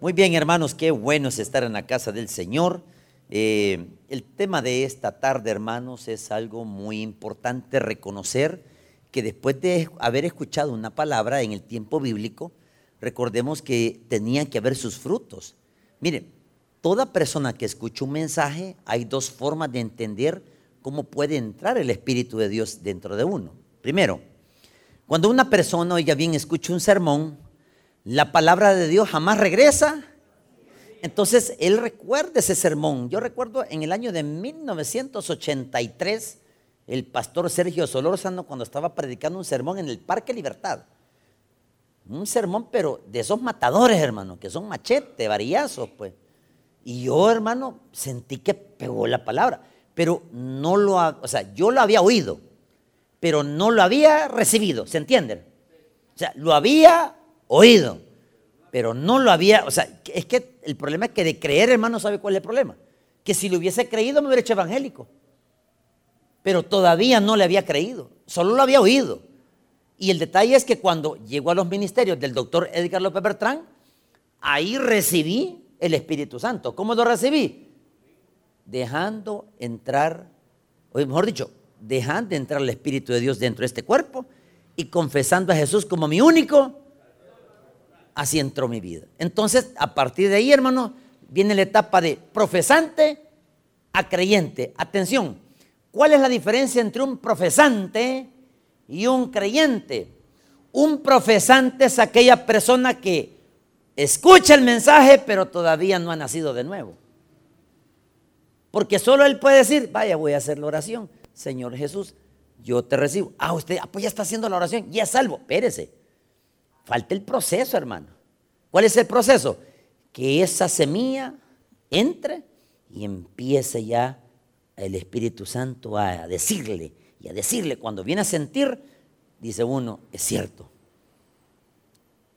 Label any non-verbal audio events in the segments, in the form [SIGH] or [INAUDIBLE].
Muy bien, hermanos, qué bueno es estar en la casa del Señor. Eh, el tema de esta tarde, hermanos, es algo muy importante reconocer que después de haber escuchado una palabra en el tiempo bíblico, recordemos que tenían que haber sus frutos. Mire, toda persona que escucha un mensaje, hay dos formas de entender cómo puede entrar el Espíritu de Dios dentro de uno. Primero, cuando una persona, oiga bien, escucha un sermón, la palabra de Dios jamás regresa. Entonces, él recuerda ese sermón. Yo recuerdo en el año de 1983, el pastor Sergio Solórzano, cuando estaba predicando un sermón en el Parque Libertad. Un sermón, pero de esos matadores, hermano, que son machete, varillazos, pues. Y yo, hermano, sentí que pegó la palabra, pero no lo, o sea, yo lo había oído, pero no lo había recibido, ¿se entienden? O sea, lo había oído, pero no lo había, o sea, es que el problema es que de creer, hermano, ¿sabe cuál es el problema? Que si lo hubiese creído me hubiera hecho evangélico, pero todavía no le había creído, solo lo había oído. Y el detalle es que cuando llegó a los ministerios del doctor Edgar López Bertrán, ahí recibí el Espíritu Santo. ¿Cómo lo recibí? Dejando entrar, o mejor dicho, dejando entrar el Espíritu de Dios dentro de este cuerpo y confesando a Jesús como mi único así entró mi vida. Entonces, a partir de ahí, hermano, viene la etapa de profesante a creyente. Atención, ¿cuál es la diferencia entre un profesante y un creyente? Un profesante es aquella persona que escucha el mensaje, pero todavía no ha nacido de nuevo. Porque solo él puede decir, vaya, voy a hacer la oración. Señor Jesús, yo te recibo. Ah, usted, ah, pues ya está haciendo la oración, ya es salvo. Espérese. Falta el proceso, hermano. ¿Cuál es el proceso? Que esa semilla entre y empiece ya el Espíritu Santo a decirle y a decirle cuando viene a sentir, dice uno, es cierto.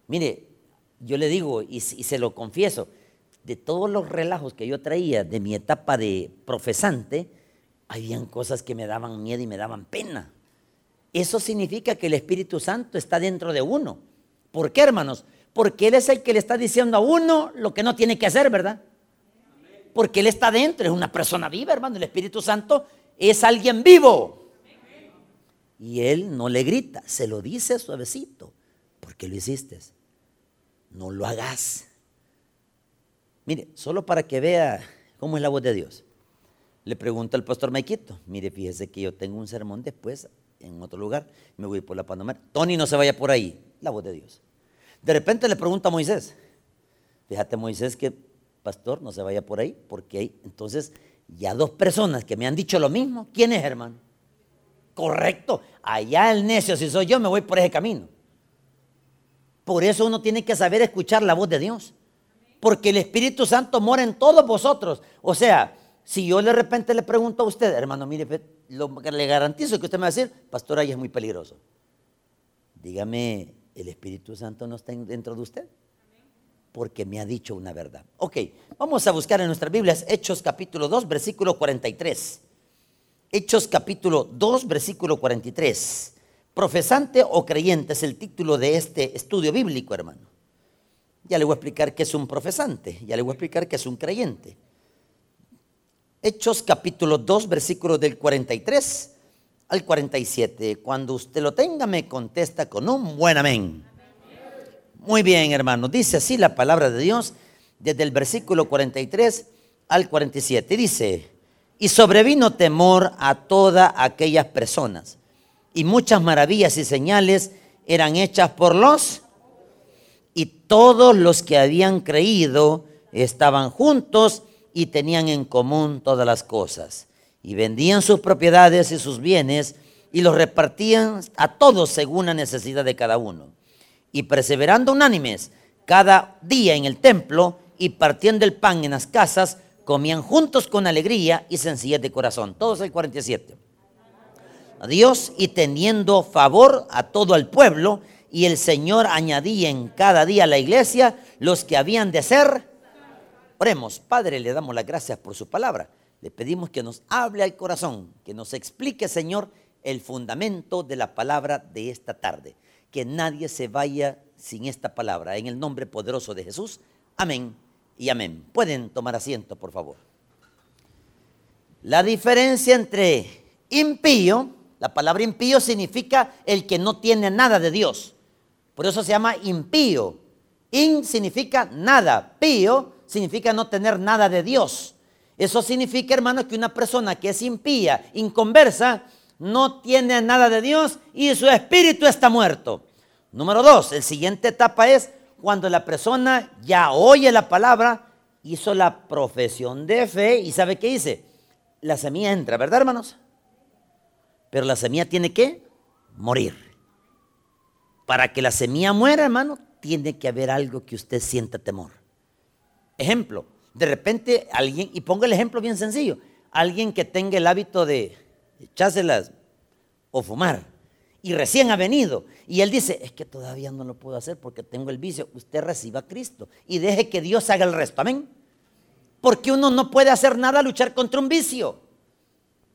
Mire, yo le digo y, se lo confieso, de todos los relajos que yo traía de mi etapa de profesante, habían cosas que me daban miedo y me daban pena. Eso significa que el Espíritu Santo está dentro de uno. ¿Por qué, hermanos? Porque Él es el que le está diciendo a uno lo que no tiene que hacer, ¿verdad? Porque Él está dentro, es una persona viva, hermano. El Espíritu Santo es alguien vivo. Y Él no le grita, se lo dice suavecito. ¿Por qué lo hiciste? No lo hagas. Mire, solo para que vea cómo es la voz de Dios. Le pregunto al pastor Maikito, mire, fíjese que yo tengo un sermón después en otro lugar, me voy por la Panamá. Tony, no se vaya por ahí la voz de Dios. De repente le pregunta a Moisés, fíjate Moisés que pastor no se vaya por ahí, porque hay entonces ya dos personas que me han dicho lo mismo, ¿quién es hermano? Correcto, allá el necio, si soy yo, me voy por ese camino. Por eso uno tiene que saber escuchar la voz de Dios, porque el Espíritu Santo mora en todos vosotros. O sea, si yo de repente le pregunto a usted, hermano, mire, lo le garantizo que usted me va a decir, pastor, ahí es muy peligroso. Dígame, el Espíritu Santo no está dentro de usted. Porque me ha dicho una verdad. Ok, vamos a buscar en nuestras Biblias Hechos capítulo 2, versículo 43. Hechos capítulo 2, versículo 43. Profesante o creyente es el título de este estudio bíblico, hermano. Ya le voy a explicar qué es un profesante, ya le voy a explicar qué es un creyente. Hechos capítulo 2, versículo del 43 al 47. Cuando usted lo tenga, me contesta con un buen amén. Muy bien, hermano. Dice así la palabra de Dios desde el versículo 43 al 47. Dice, y sobrevino temor a todas aquellas personas, y muchas maravillas y señales eran hechas por los, y todos los que habían creído estaban juntos y tenían en común todas las cosas y vendían sus propiedades y sus bienes y los repartían a todos según la necesidad de cada uno. Y perseverando unánimes cada día en el templo y partiendo el pan en las casas, comían juntos con alegría y sencillez de corazón. Todos el 47. A Dios y teniendo favor a todo el pueblo, y el Señor añadía en cada día a la iglesia los que habían de ser. Oremos, Padre, le damos las gracias por su palabra. Le pedimos que nos hable al corazón, que nos explique, Señor, el fundamento de la palabra de esta tarde. Que nadie se vaya sin esta palabra. En el nombre poderoso de Jesús. Amén y amén. Pueden tomar asiento, por favor. La diferencia entre impío, la palabra impío significa el que no tiene nada de Dios. Por eso se llama impío. In significa nada. Pío significa no tener nada de Dios. Eso significa, hermano, que una persona que es impía, inconversa, no tiene nada de Dios y su espíritu está muerto. Número dos, el siguiente etapa es cuando la persona ya oye la palabra, hizo la profesión de fe y sabe qué dice. La semilla entra, ¿verdad, hermanos? Pero la semilla tiene que morir. Para que la semilla muera, hermano, tiene que haber algo que usted sienta temor. Ejemplo, de repente alguien, y pongo el ejemplo bien sencillo, alguien que tenga el hábito de echárselas o fumar y recién ha venido y él dice, es que todavía no lo puedo hacer porque tengo el vicio, usted reciba a Cristo y deje que Dios haga el resto, amén. Porque uno no puede hacer nada luchar contra un vicio.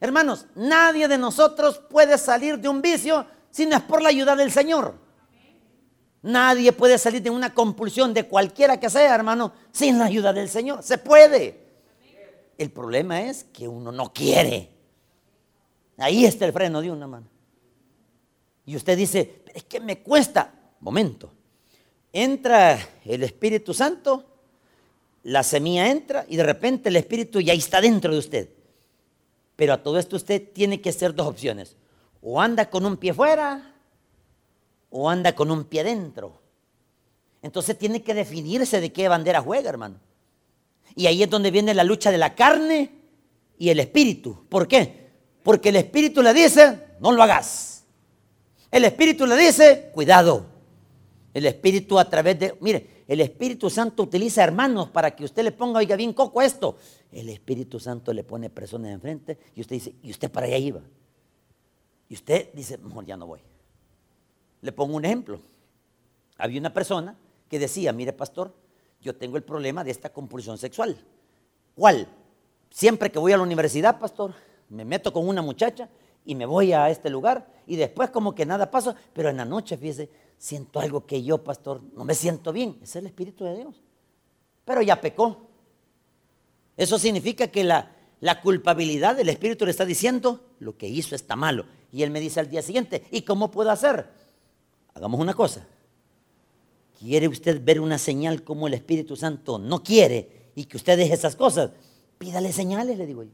Hermanos, nadie de nosotros puede salir de un vicio si no es por la ayuda del Señor. Nadie puede salir de una compulsión de cualquiera que sea, hermano, sin la ayuda del Señor. Se puede. El problema es que uno no quiere. Ahí está el freno de una mano. Y usted dice, es que me cuesta. Momento. Entra el Espíritu Santo, la semilla entra y de repente el Espíritu ya está dentro de usted. Pero a todo esto usted tiene que hacer dos opciones. O anda con un pie fuera o anda con un pie dentro. Entonces tiene que definirse de qué bandera juega, hermano. Y ahí es donde viene la lucha de la carne y el espíritu. ¿Por qué? Porque el espíritu le dice, no lo hagas. El espíritu le dice, cuidado. El espíritu a través de, mire, el Espíritu Santo utiliza hermanos para que usted le ponga, oiga bien coco esto. El Espíritu Santo le pone personas enfrente y usted dice, y usted para allá iba. Y usted dice, mejor ya no voy. Le pongo un ejemplo. Había una persona que decía, mire pastor, yo tengo el problema de esta compulsión sexual. ¿Cuál? Siempre que voy a la universidad, pastor, me meto con una muchacha y me voy a este lugar y después como que nada pasa, pero en la noche, fíjese, siento algo que yo, pastor, no me siento bien. Es el Espíritu de Dios. Pero ya pecó. Eso significa que la, la culpabilidad del Espíritu le está diciendo, lo que hizo está malo. Y él me dice al día siguiente, ¿y cómo puedo hacer? Hagamos una cosa. ¿Quiere usted ver una señal como el Espíritu Santo no quiere y que usted deje esas cosas? Pídale señales, le digo yo.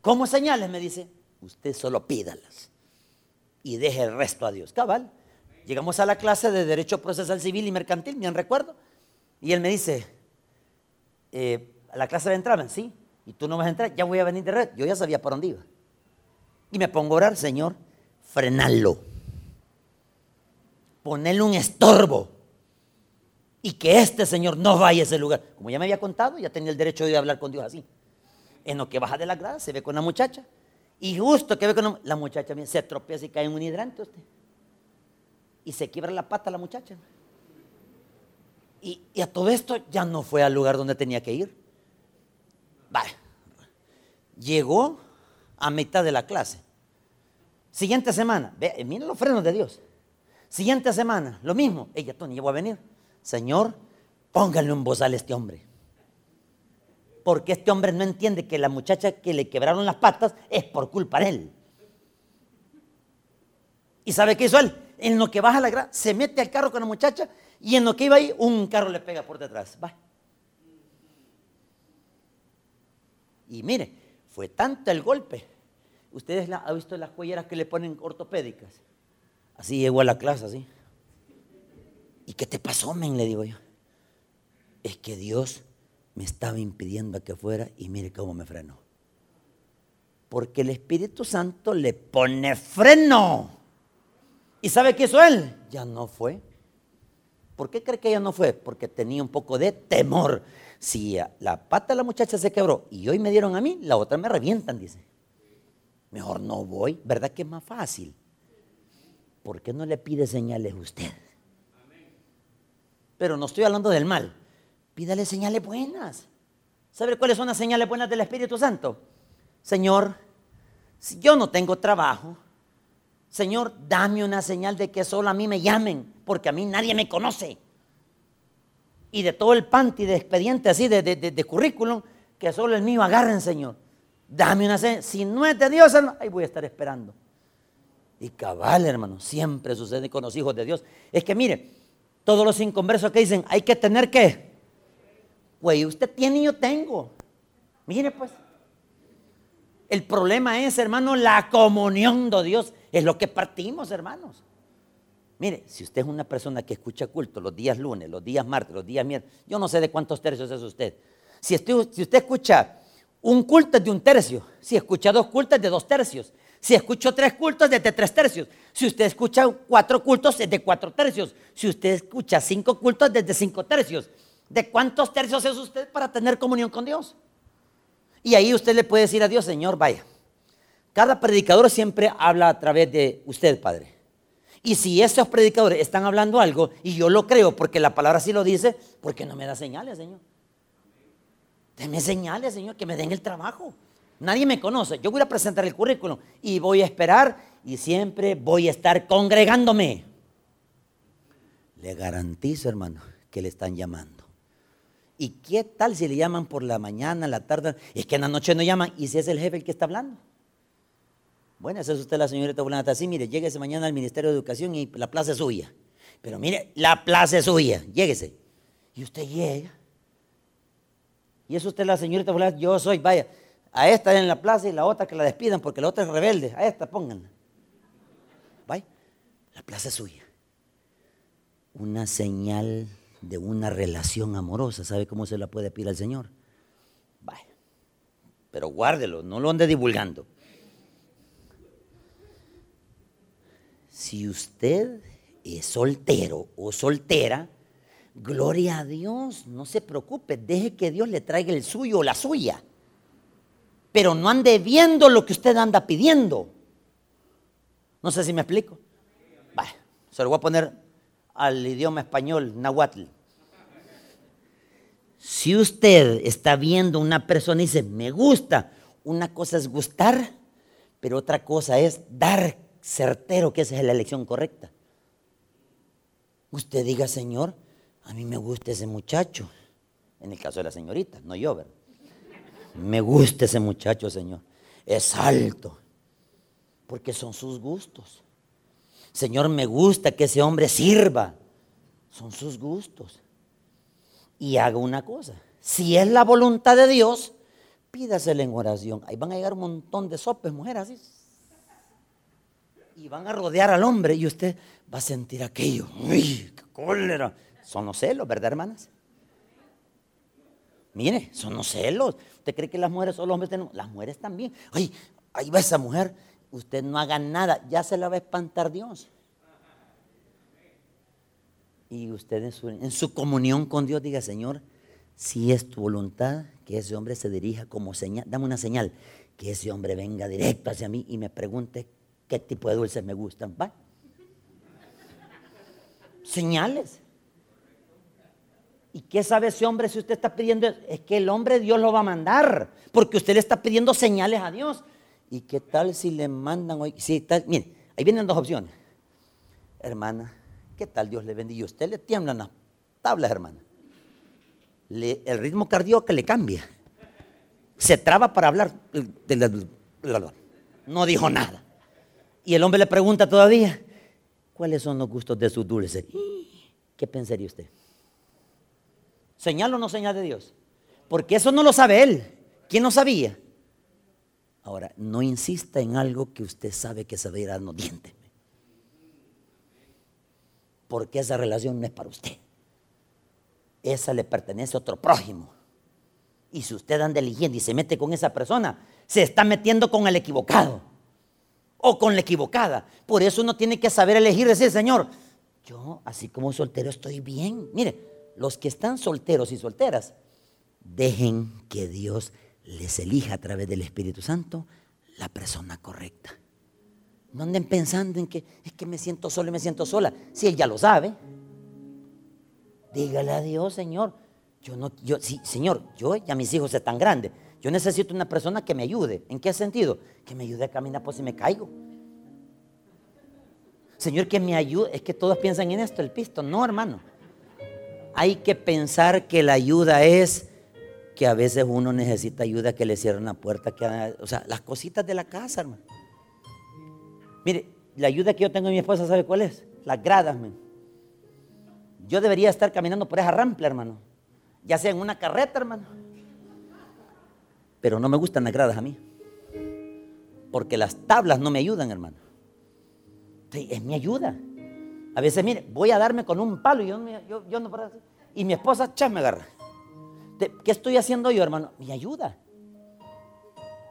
¿Cómo señales? Me dice. Usted solo pídalas y deje el resto a Dios. Cabal. Llegamos a la clase de Derecho Procesal Civil y Mercantil, me recuerdo. Y él me dice, eh, ¿a la clase de entrada? Sí. ¿Y tú no vas a entrar? Ya voy a venir de red. Yo ya sabía por dónde iba. Y me pongo a orar, Señor, frenalo ponerle un estorbo y que este Señor no vaya a ese lugar. Como ya me había contado, ya tenía el derecho de hablar con Dios así. En lo que baja de la grada se ve con la muchacha. Y justo que ve con la, muchacha se tropieza y cae en un hidrante usted. Y se quiebra la pata la muchacha. Y, a todo esto ya no fue al lugar donde tenía que ir. Vaya. Llegó a mitad de la clase. Siguiente semana. Ve, miren los frenos de Dios. Siguiente semana, lo mismo. Ella, Tony, yo voy a venir. Señor, pónganle un bozal a este hombre. Porque este hombre no entiende que la muchacha que le quebraron las patas es por culpa de él. ¿Y sabe qué hizo él? En lo que baja la grada, se mete al carro con la muchacha y en lo que iba ahí, un carro le pega por detrás. Va. Y mire, fue tanto el golpe. Ustedes han visto las cuelleras que le ponen ortopédicas. Así llegó a la clase, así. ¿Y qué te pasó, men? Le digo yo. Es que Dios me estaba impidiendo que fuera y mire cómo me frenó. Porque el Espíritu Santo le pone freno. ¿Y sabe qué hizo él? Ya no fue. ¿Por qué cree que ya no fue? Porque tenía un poco de temor. Si la pata de la muchacha se quebró y hoy me dieron a mí, la otra me revientan, dice. Mejor no voy, ¿verdad que es más fácil? ¿Por qué no le pide señales usted? Pero no estoy hablando del mal. Pídale señales buenas. ¿Sabe cuáles son las señales buenas del Espíritu Santo? Señor, si yo no tengo trabajo, Señor, dame una señal de que solo a mí me llamen, porque a mí nadie me conoce. y de todo el panty de expediente así, de, de, currículum, que solo el mío agarren, Señor. Dame una señal. Si no es de Dios, ahí voy a estar esperando. Y cabal, hermano, siempre sucede con los hijos de Dios. Es que mire, todos los inconversos que dicen, hay que tener que. Güey, usted tiene y yo tengo. Mire pues. El problema es, hermano, la comunión de Dios. Es lo que partimos, hermanos. Mire, si usted es una persona que escucha culto los días lunes, los días martes, los días miércoles, yo no sé de cuántos tercios es usted. Si usted, si usted escucha un culto es de un tercio, si escucha dos cultos es de dos tercios, si escucho tres cultos es de tres tercios, si usted escucha cuatro cultos es de cuatro tercios, si usted escucha cinco cultos es de cinco tercios. ¿De cuántos tercios es usted para tener comunión con Dios? Y ahí usted le puede decir a Dios, Señor, vaya. Cada predicador siempre habla a través de usted, Padre. Y si esos predicadores están hablando algo, y yo lo creo porque la palabra sí lo dice, ¿por qué no me da señales, Señor? Deme señales, Señor, que me den el trabajo. Nadie me conoce. Yo voy a presentar el currículum y voy a esperar y siempre voy a estar congregándome. Le garantizo, hermano, que le están llamando. ¿Y qué tal si le llaman por la mañana, la tarde? Es que en la noche no llaman. ¿Y si es el jefe el que está hablando? Bueno, esa es usted la señorita Blanata. Así, mire, lléguese mañana al Ministerio de Educación y la plaza es suya. Pero mire, la plaza es suya, lléguese. Y usted llega. Y es usted la señorita Blanata, yo soy, vaya, a esta en la plaza y la otra que la despidan porque la otra es rebelde. A esta pónganla. Vaya, la plaza es suya. Una señal de una relación amorosa. ¿Sabe cómo se la puede pedir al Señor? Vaya. Pero guárdelo, no lo ande divulgando. Si usted es soltero o soltera, gloria a Dios, no se preocupe, deje que Dios le traiga el suyo o la suya. Pero no ande viendo lo que usted anda pidiendo. No sé si me explico. se lo voy a poner al idioma español, nahuatl. Si usted está viendo una persona y dice, me gusta, una cosa es gustar, pero otra cosa es dar certero que esa es la elección correcta. Usted diga, Señor, a mí me gusta ese muchacho. En el caso de la señorita, no yo, ¿verdad? Me gusta ese muchacho, Señor. Es alto. Porque son sus gustos. Señor, me gusta que ese hombre sirva. Son sus gustos. Y haga una cosa. Si es la voluntad de Dios, pídasele en oración. Ahí van a llegar un montón de sopes, mujeres, y van a rodear al hombre y usted va a sentir aquello. ¡Uy, qué cólera! Son los celos, ¿verdad, hermanas? Mire, son los celos. ¿Usted cree que las mujeres solo los hombres tenemos? Las mujeres también. Ay, ahí va esa mujer. Usted no haga nada, ya se la va a espantar Dios. Y usted en su, en su comunión con Dios diga, Señor, si es tu voluntad que ese hombre se dirija como señal, dame una señal, que ese hombre venga directo hacia mí y me pregunte qué tipo de dulces me gustan. ¿Va? Señales. ¿Y qué sabe ese hombre si usted está pidiendo? Es que el hombre Dios lo va a mandar, porque usted le está pidiendo señales a Dios. ¿Y qué tal si le mandan hoy? Si tal, mire, ahí vienen dos opciones. Hermana, ¿qué tal Dios le bendiga? Usted le tiemblan las tablas, hermana. el ritmo cardíaco le cambia. Se traba para hablar. No dijo nada. Y el hombre le pregunta todavía, ¿cuáles son los gustos de su dulce? ¿Qué pensaría usted? ¿Señal o no señal de Dios? Porque eso no lo sabe él. ¿Quién lo sabía? Ahora, no insista en algo que usted sabe que se va a ir a los dientes. Porque esa relación no es para usted. Esa le pertenece a otro prójimo. Y si usted anda eligiendo y se mete con esa persona, se está metiendo con el equivocado o con la equivocada. Por eso uno tiene que saber elegir, decir, Señor, yo así como soltero estoy bien. Mire, los que están solteros y solteras, dejen que Dios les elija a través del Espíritu Santo la persona correcta. No anden pensando en que es que me siento solo y me siento sola. Si Él ya lo sabe, dígale a Dios, Señor. Yo no, yo, sí, Señor, yo ya mis hijos están grandes. Yo necesito una persona que me ayude. ¿En qué sentido? Que me ayude a caminar por si me caigo. Señor, que me ayude. Es que todos piensan en esto, el pisto. No, hermano. Hay que pensar que la ayuda es que a veces uno necesita ayuda que le cierren la puerta, que, o sea, las cositas de la casa, hermano. Mire, la ayuda que yo tengo en mi esposa, ¿sabe cuál es? Las gradas, man. Yo debería estar caminando por esa rampa, hermano. Ya sea en una carreta, hermano. Pero no me gustan las gradas a mí. Porque las tablas no me ayudan, hermano. Es mi ayuda. A veces, mire, voy a darme con un palo y yo, yo, yo no puedo Y mi esposa, chas, me agarra. ¿Qué estoy haciendo yo, hermano? Mi ayuda.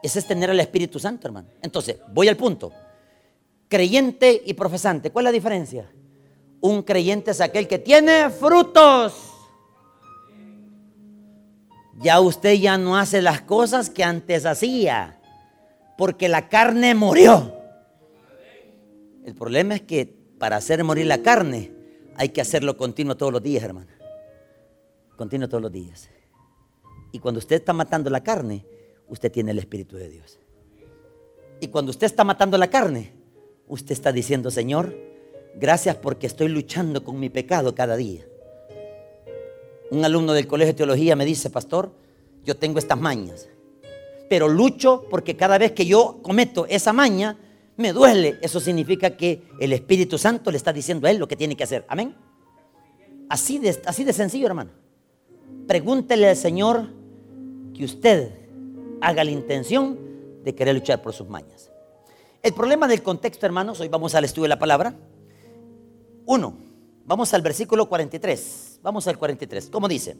Ese es tener al Espíritu Santo, hermano. Entonces, voy al punto. Creyente y profesante, ¿cuál es la diferencia? Un creyente es aquel que tiene frutos. Ya usted ya no hace las cosas que antes hacía, porque la carne murió. El problema es que para hacer morir la carne hay que hacerlo continuo todos los días, hermano. Continuo todos los días. Y cuando usted está matando la carne, usted tiene el Espíritu de Dios. Y cuando usted está matando la carne, usted está diciendo, Señor, gracias porque estoy luchando con mi pecado cada día. Un alumno del colegio de teología me dice, pastor, yo tengo estas mañas, pero lucho porque cada vez que yo cometo esa maña, me duele. Eso significa que el Espíritu Santo le está diciendo a él lo que tiene que hacer. Amén. Así de, así de sencillo, hermano. Pregúntele al Señor que usted haga la intención de querer luchar por sus mañas. El problema del contexto, hermanos, hoy vamos al estudio de la palabra. Uno, vamos al versículo 43. Vamos al 43. ¿Cómo dice?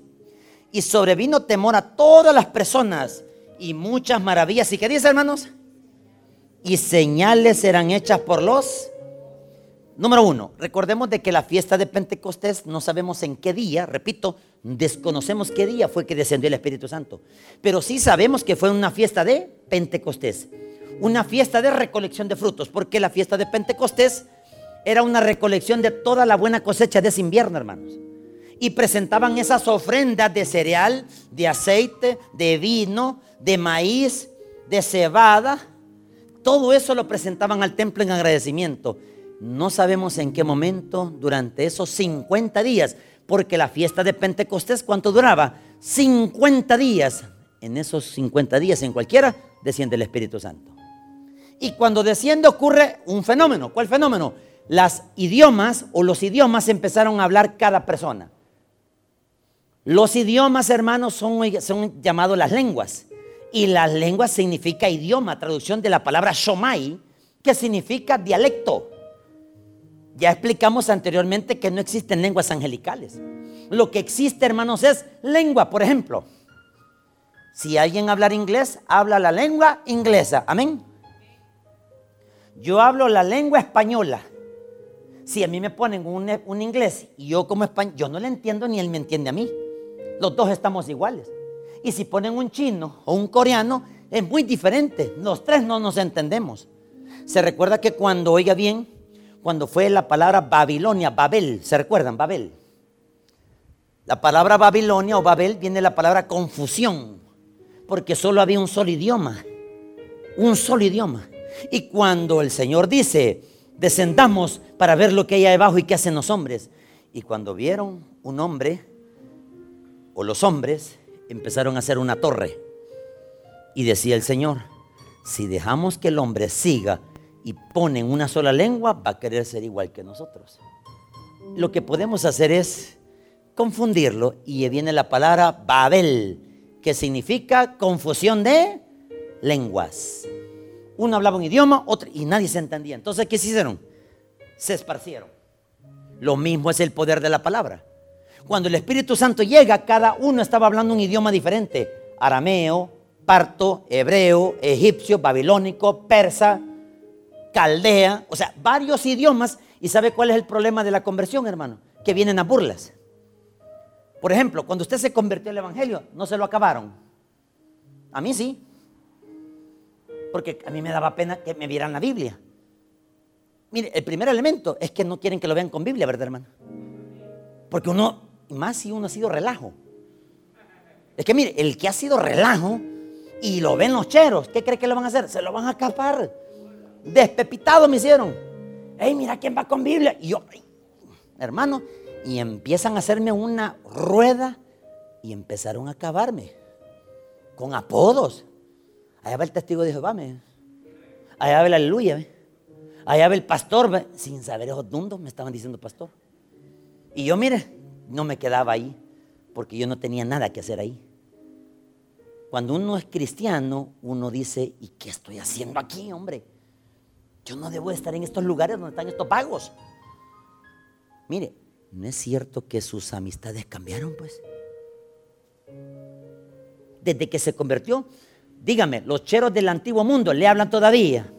Y sobrevino temor a todas las personas y muchas maravillas. ¿Y qué dice, hermanos? Y señales serán hechas por los Número uno, recordemos de que la fiesta de Pentecostés no sabemos en qué día, repito, desconocemos qué día fue que descendió el Espíritu Santo, pero sí sabemos que fue una fiesta de Pentecostés, una fiesta de recolección de frutos, porque la fiesta de Pentecostés era una recolección de toda la buena cosecha de ese invierno, hermanos. Y presentaban esas ofrendas de cereal, de aceite, de vino, de maíz, de cebada. Todo eso lo presentaban al templo en agradecimiento. No sabemos en qué momento durante esos 50 días, porque la fiesta de Pentecostés, ¿cuánto duraba? 50 días. En esos 50 días, en cualquiera, desciende el Espíritu Santo. Y cuando desciende ocurre un fenómeno. ¿Cuál fenómeno? Las idiomas o los idiomas empezaron a hablar cada persona. Los idiomas, hermanos, son, son llamados las lenguas. Y las lenguas significa idioma, traducción de la palabra shomai, que significa dialecto. Ya explicamos anteriormente que no existen lenguas angelicales. Lo que existe, hermanos, es lengua. Por ejemplo, si alguien habla inglés, habla la lengua inglesa. Amén. Yo hablo la lengua española. Si a mí me ponen un, inglés y yo como español, yo no le entiendo ni él me entiende a mí. Los dos estamos iguales. Y si ponen un chino o un coreano, es muy diferente. Los tres no nos entendemos. Se recuerda que cuando, oiga bien, cuando fue la palabra Babilonia, Babel, ¿se recuerdan? Babel. La palabra Babilonia o Babel viene de la palabra confusión, porque solo había un solo idioma, un solo idioma. Y cuando el Señor dice, descendamos para ver lo que hay abajo y qué hacen los hombres, y cuando vieron un hombre, o los hombres, empezaron a hacer una torre. Y decía el Señor, si dejamos que el hombre siga y ponen una sola lengua, va a querer ser igual que nosotros. Lo que podemos hacer es confundirlo y viene la palabra Babel, que significa confusión de lenguas. Uno hablaba un idioma, otro, y nadie se entendía. Entonces, ¿qué se hicieron? Se esparcieron. Lo mismo es el poder de la palabra. Cuando el Espíritu Santo llega, cada uno estaba hablando un idioma diferente. Arameo, parto, hebreo, egipcio, babilónico, persa, caldea, o sea, varios idiomas. ¿Y sabe cuál es el problema de la conversión, hermano? Que vienen a burlas. Por ejemplo, cuando usted se convirtió al Evangelio, no se lo acabaron. A mí sí. Porque a mí me daba pena que me vieran la Biblia. Mire, el primer elemento es que no quieren que lo vean con Biblia, ¿verdad, hermano? Porque uno, más si uno ha sido relajo. Es que mire, el que ha sido relajo y lo ven los cheros, ¿qué cree que lo van a hacer? Se lo van a escapar. Despepitado me hicieron. Ey, mira quién va con Biblia. Y yo, hermano, Y empiezan a hacerme una rueda y empezaron a acabarme con apodos. Allá va el testigo de Jehová, me. allá va el aleluya, allá va el pastor, sin saber esos mundos me estaban diciendo pastor. Y yo, mire, no me quedaba ahí, porque yo no tenía nada que hacer ahí. Cuando uno es cristiano, uno dice, ¿y qué estoy haciendo aquí, hombre? Yo no debo estar en estos lugares donde están estos pagos. Mire, ¿no es cierto que sus amistades cambiaron, pues? Desde que se convirtió, dígame, los cheros del antiguo mundo le hablan todavía.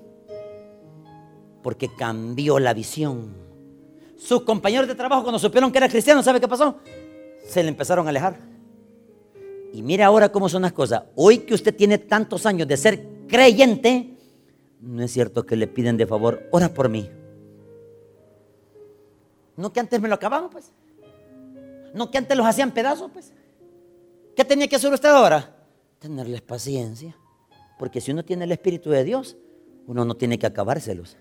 Porque cambió la visión. Sus compañeros de trabajo, cuando supieron que era cristiano, ¿sabe qué pasó? Se le empezaron a alejar. Y mire ahora cómo son las cosas. Hoy que usted tiene tantos años de ser creyente, no es cierto que le piden de favor, ora por mí. No que antes me lo acababan, pues. No que antes los hacían pedazos, pues. ¿Qué tenía que hacer usted ahora? Tenerles paciencia. Porque si uno tiene el Espíritu de Dios, uno no tiene que acabárselos.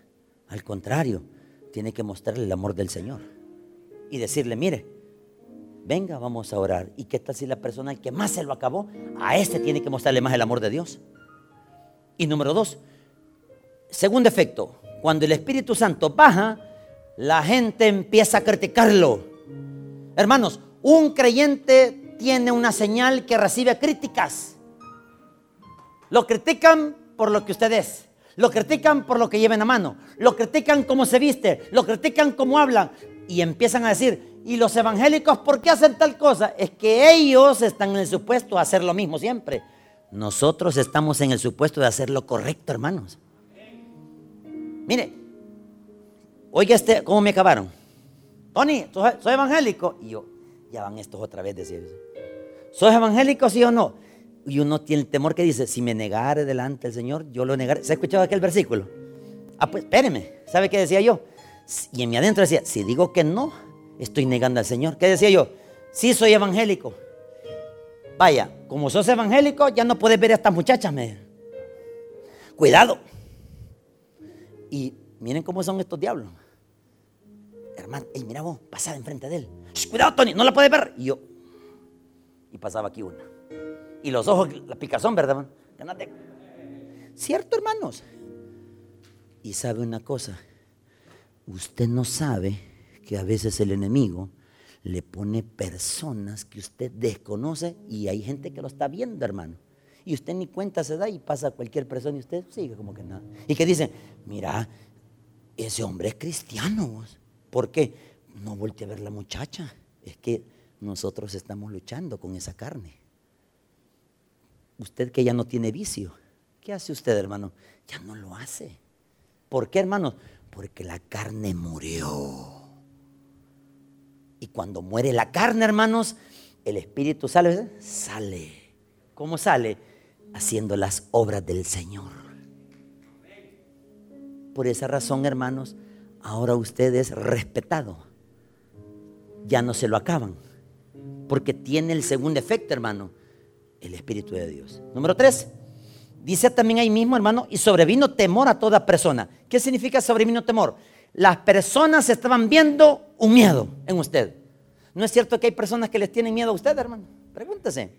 Al contrario, tiene que mostrarle el amor del Señor. Y decirle, mire, venga, vamos a orar. ¿Y qué tal si la persona que más se lo acabó, a este tiene que mostrarle más el amor de Dios? Y número dos, segundo efecto, cuando el Espíritu Santo baja, la gente empieza a criticarlo. Hermanos, un creyente tiene una señal que recibe críticas. Lo critican por lo que usted es. Lo critican por lo que lleva en la mano. Lo critican cómo se viste. Lo critican cómo hablan. Y empiezan a decir, ¿y los evangélicos por qué hacen tal cosa? Es que ellos están en el supuesto de hacer lo mismo siempre. Nosotros estamos en el supuesto de hacer lo correcto, hermanos. Mire, Oiga, este, ¿cómo me acabaron? Tony, ¿soy evangélico? Y yo, ya van estos otra vez, decía. ¿Soy evangélico, sí o no? Y uno tiene el temor que dice, si me negare delante del Señor, yo lo negaré. ¿Se ha escuchado aquel versículo? Ah, pues espéreme, ¿sabe qué decía yo? Y en mi adentro decía, si digo que no, estoy negando al Señor. ¿Qué decía yo? Sí, soy evangélico. Vaya, como sos evangélico, ya no puedes ver a estas muchachas, me. Cuidado. Y miren cómo son estos diablos hermano, hey, mira vos, pasaba enfrente de él. cuidado, Tony, no la puedes ver. Y yo, y pasaba aquí una. Y los ojos, la picazón, ¿verdad? ¿Cierto, hermanos? Y sabe una cosa, usted no sabe que a veces el enemigo le pone personas que usted desconoce y hay gente que lo está viendo, hermano. Y usted ni cuenta se da y pasa a cualquier persona y usted sigue como que nada. Y que dicen, mira, ese hombre es cristiano. ¿Por qué? No volteé a ver la muchacha. Es que nosotros estamos luchando con esa carne. Usted que ya no tiene vicio, ¿qué hace usted, hermano? Ya no lo hace. ¿Por qué, hermano? Porque la carne murió. Y cuando muere la carne, hermanos, el espíritu sale, sale. ¿Cómo sale? Haciendo las obras del Señor. Por esa razón, hermanos, ahora usted es respetado. Ya no se lo acaban. Porque tiene el segundo efecto, hermano, el Espíritu de Dios. Número tres, dice también ahí mismo, hermano, y sobrevino temor a toda persona. ¿Qué significa sobrevino temor? Las personas estaban viendo un miedo en usted. ¿No es cierto que hay personas que les tienen miedo a usted, hermano? Pregúntese.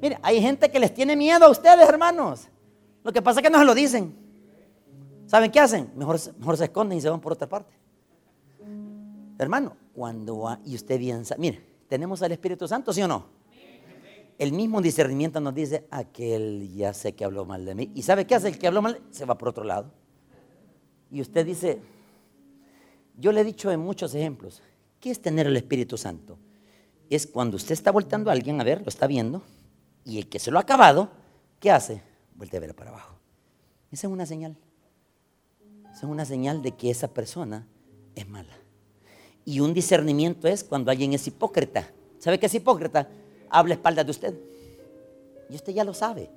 Mire, hay gente que les tiene miedo a ustedes, hermanos. Lo que pasa es que no se lo dicen. ¿Saben qué hacen? Mejor, mejor se esconden y se van por otra parte. Hermano, cuando va, y usted bien mire, ¿tenemos al Espíritu Santo, sí o no? El mismo discernimiento nos dice, aquel ya sé que habló mal de mí. ¿Y sabe qué hace el que habló mal? Se va por otro lado. Y usted dice, yo le he dicho en muchos ejemplos, ¿qué es tener el Espíritu Santo? Es cuando usted está volteando a alguien a ver, lo está viendo, y el que se lo ha acabado, ¿qué hace? Vuelve a ver para abajo. Esa es una señal es una señal de que esa persona es mala. Y un discernimiento es cuando alguien es hipócrita. ¿Sabe qué es hipócrita? Habla espaldas de usted. Y usted ya lo sabe.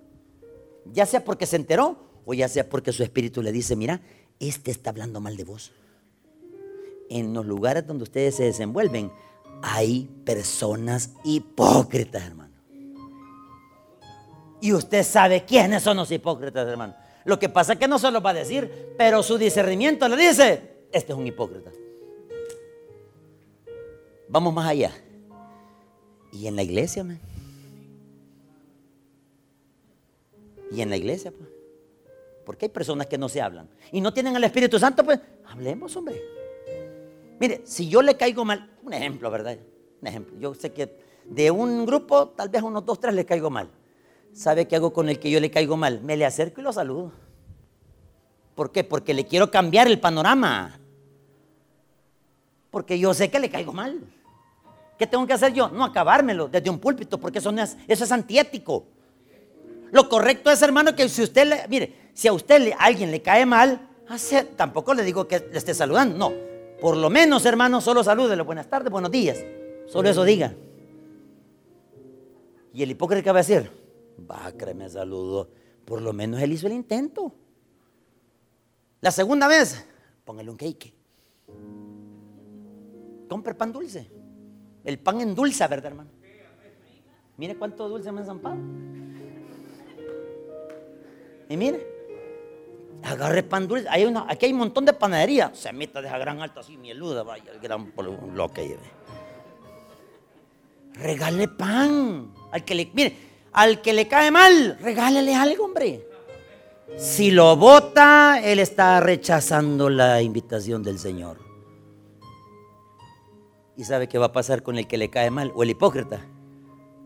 Ya sea porque se enteró o ya sea porque su espíritu le dice, mira, este está hablando mal de vos. En los lugares donde ustedes se desenvuelven hay personas hipócritas, hermano. Y usted sabe quiénes son los hipócritas, hermano. Lo que pasa es que no se lo va a decir, pero su discernimiento le dice, este es un hipócrita. vamos más allá. Y en la iglesia, man. Y en la iglesia, pues. Porque hay personas que no se hablan. Y no tienen al Espíritu Santo, pues hablemos, hombre. Mire, si yo le caigo mal, un ejemplo, ¿verdad? Un ejemplo. Yo sé que de un grupo, tal vez unos dos, tres le caigo mal. ¿Sabe qué hago con el que yo le caigo mal? Me le acerco y lo saludo. ¿Por qué? Porque le quiero cambiar el panorama. Porque yo sé que le caigo mal. ¿Qué tengo que hacer yo? No acabármelo desde un púlpito, porque eso, es, antiético. Lo correcto es, hermano, que si usted le, mire, si a usted a alguien le cae mal, tampoco le digo que le esté saludando, no. Por lo menos, hermano, solo salúdelo. Buenas tardes, buenos días. Solo eso diga. Y el hipócrita ¿qué va a decir, va, créeme, saludo. Por lo menos él hizo el intento. La segunda vez, póngale un cake. Compre pan dulce. El pan endulza, ¿verdad, hermano? Mire cuánto dulce me han zampado. Y mire, agarre pan dulce. Aquí hay un montón de panadería. Se meta de gran alto así, mieluda, vaya, el gran lo que lleve. Regale pan. Al que le, mire, al que le cae mal, regálele algo, hombre. Si lo vota, él está rechazando la invitación del Señor. ¿Y sabe qué va a pasar con el que le cae mal o el hipócrita?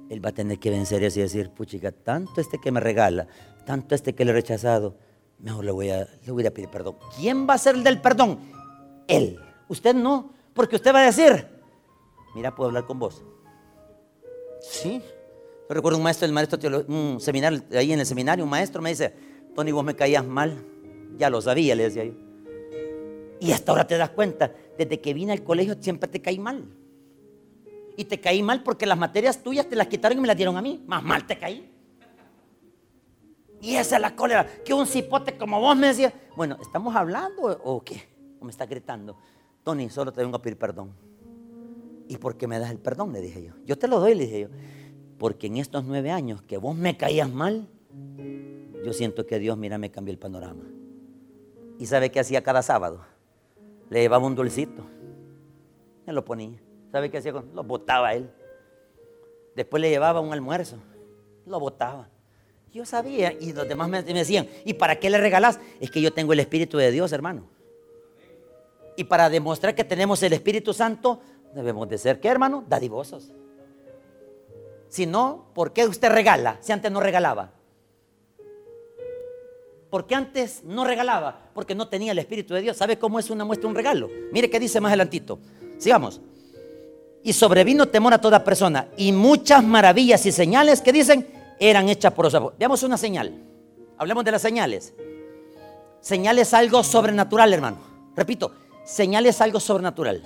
Él va a tener que vencer y así decir, puchica, tanto este que me regala, tanto este que le he rechazado, mejor le voy, a, le voy a pedir perdón. ¿Quién va a ser el del perdón? Él. Usted no, porque usted va a decir, mira, puedo hablar con vos. Sí. Yo recuerdo un maestro, el maestro un seminario, ahí en el seminario, un maestro me dice, Tony, vos me caías mal. Ya lo sabía, le decía yo. Y hasta ahora te das cuenta, desde que vine al colegio siempre te caí mal. Y te caí mal porque las materias tuyas te las quitaron y me las dieron a mí. Más mal te caí. Y esa es la cólera. Que un cipote como vos me decía. Bueno, ¿estamos hablando o qué? ¿O me está gritando? Tony, solo te vengo a pedir perdón. ¿Y por qué me das el perdón? Le dije yo. Yo te lo doy, le dije yo. Porque en estos nueve años que vos me caías mal, yo siento que Dios, mira, me cambió el panorama. ¿Y sabe qué hacía cada sábado? Le llevaba un dulcito. Me lo ponía. ¿Sabe qué hacía? Lo botaba él. Después le llevaba un almuerzo. Lo botaba. Yo sabía, y los demás me, decían, ¿y para qué le regalás? Es que yo tengo el Espíritu de Dios, hermano. Y para demostrar que tenemos el Espíritu Santo, debemos de ser, ¿qué, hermano? Dadivosos. Si no, ¿por qué usted regala si antes no regalaba? ¿Por qué antes no regalaba? Porque no tenía el Espíritu de Dios. ¿Sabe cómo es una muestra, un regalo? Mire qué dice más adelantito. Sigamos. Y sobrevino temor a toda persona. Y muchas maravillas y señales que dicen eran hechas por los Veamos una señal. Hablemos de las señales. Señal es algo sobrenatural, hermano. Repito, señal es algo sobrenatural.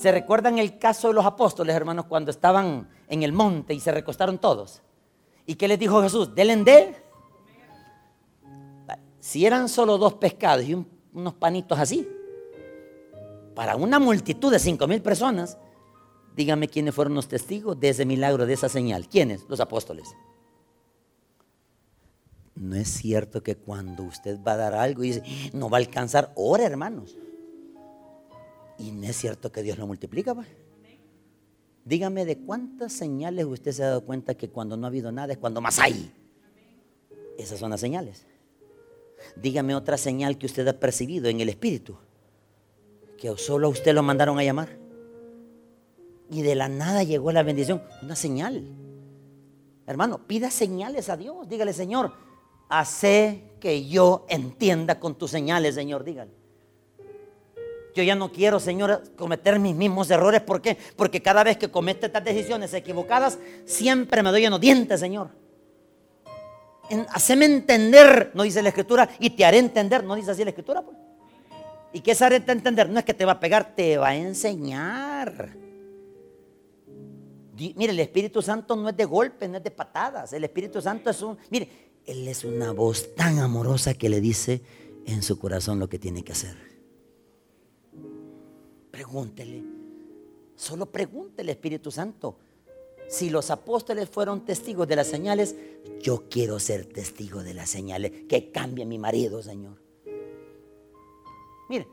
¿Se recuerdan el caso de los apóstoles, hermanos, cuando estaban en el monte y se recostaron todos? ¿Y qué les dijo Jesús? Delen de. Si eran solo dos pescados y unos panitos así, para una multitud de cinco mil personas, díganme quiénes fueron los testigos de ese milagro, de esa señal. ¿Quiénes? Los apóstoles. No es cierto que cuando usted va a dar algo y dice, no va a alcanzar, ora hermanos. Y no es cierto que Dios lo multiplica. Dígame de cuántas señales usted se ha dado cuenta que cuando no ha habido nada es cuando más hay. Esas son las señales. Dígame otra señal que usted ha percibido en el Espíritu. Que solo a usted lo mandaron a llamar. Y de la nada llegó la bendición. Una señal. Hermano, pida señales a Dios. Dígale, Señor, hace que yo entienda con tus señales, Señor. Dígale. Yo ya no quiero, Señor, cometer mis mismos errores. ¿Por qué? Porque cada vez que cometo estas decisiones equivocadas, siempre me doy en los dientes, Señor. Haceme entender, no dice la Escritura, y te haré entender, no dice así la Escritura. Pues. ¿Y qué es haré entender? No es que te va a pegar, te va a enseñar. Mire, el Espíritu Santo no es de golpes, no es de patadas. El Espíritu Santo es un, mire, Él es una voz tan amorosa que le dice en su corazón lo que tiene que hacer. Pregúntele. Solo pregúntele, Espíritu Santo. Si los apóstoles fueron testigos de las señales, yo quiero ser testigo de las señales. Que cambie mi marido, Señor. Mire,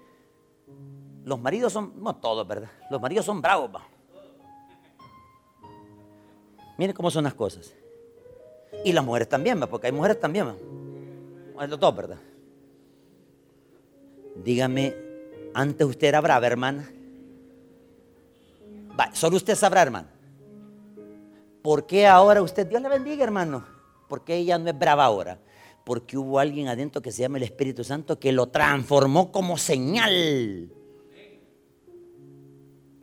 los maridos son, no todos, ¿verdad? Los maridos son bravos, va. Miren cómo son las cosas. Y las mujeres también, ¿va? porque hay mujeres también. ¿va? Los dos, ¿verdad? Dígame, antes usted era brava, hermana. Solo usted sabrá, hermano. ¿Por qué ahora usted, Dios le bendiga, hermano? ¿Por qué ella no es brava ahora? Porque hubo alguien adentro que se llama el Espíritu Santo que lo transformó como señal.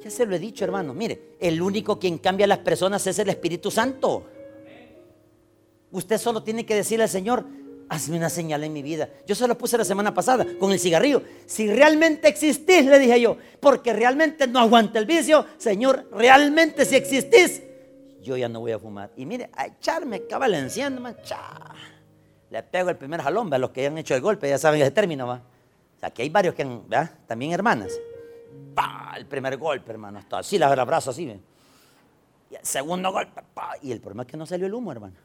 Ya se lo he dicho, hermano. Mire, el único quien cambia a las personas es el Espíritu Santo. Usted solo tiene que decirle al Señor, hazme una señal en mi vida. Yo se lo puse la semana pasada con el cigarrillo. Si realmente existís, le dije yo, porque realmente no aguanta el vicio, Señor, realmente si existís, yo ya no voy a fumar. Y mire, a echarme cabal enciendo, man, Le pego el primer jalón, a los que han hecho el golpe, ya saben ese término, va. O sea, que hay varios que han, ¿verdad? También hermanas. ¡Pah! El primer golpe, hermano. Hasta así, la abrazo así. Y el segundo golpe, ¡pah! Y el problema es que no salió el humo, hermano.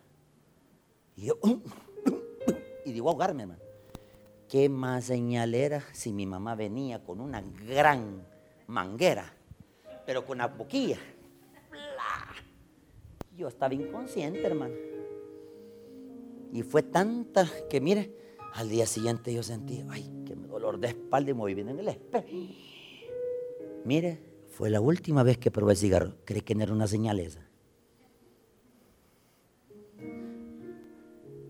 Y yo, y digo ahogarme, hermano. ¿Qué más señal era si mi mamá venía con una gran manguera, pero con una boquilla? Yo estaba inconsciente, hermano. Y fue tanta que, mire, al día siguiente yo sentí, ay, qué dolor de espalda y me voy bien en el espejo. Mire, fue la última vez que probé el cigarro. ¿Cree que no era una señal esa?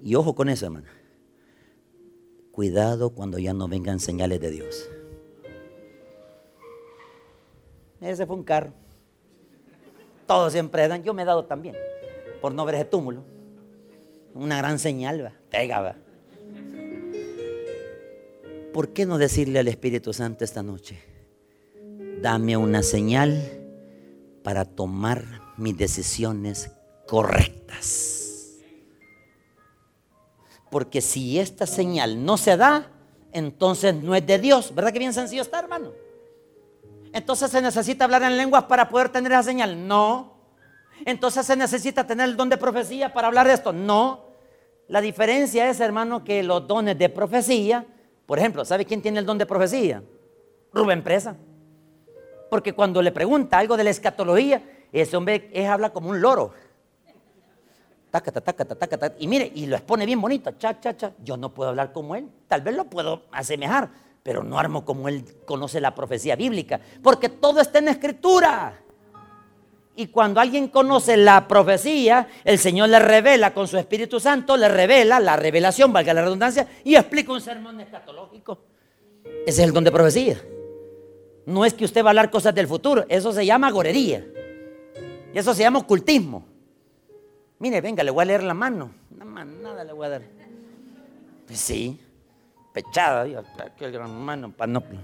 Y ojo con eso, hermano. Cuidado cuando ya no vengan señales de Dios. Ese fue un carro. Todos siempre dan. Yo me he dado también. Por no ver ese túmulo. Una gran señal, va. Pega, va. ¿Por qué no decirle al Espíritu Santo esta noche? Dame una señal para tomar mis decisiones correctas. Porque si esta señal no se da, entonces no es de Dios. ¿Verdad que bien sencillo está, hermano? Entonces se necesita hablar en lenguas para poder tener esa señal. No. Entonces se necesita tener el don de profecía para hablar de esto. No. La diferencia es, hermano, que los dones de profecía, por ejemplo, ¿sabe quién tiene el don de profecía? Rubén Presa. Porque cuando le pregunta algo de la escatología, ese hombre es, habla como un loro. Y mire, y lo expone bien bonito. Cha, cha, cha. Yo no puedo hablar como él. Tal vez lo puedo asemejar, pero no armo como él conoce la profecía bíblica. Porque todo está en escritura. Y cuando alguien conoce la profecía, el Señor le revela con su Espíritu Santo, le revela la revelación, valga la redundancia, y explica un sermón escatológico. Ese es el don de profecía. No es que usted va a hablar cosas del futuro, eso se llama gorería. Y eso se llama ocultismo. Mire, venga, le voy a leer la mano. Nada más, nada le voy a dar. Pues sí, pechada, aquel gran mano panoplo.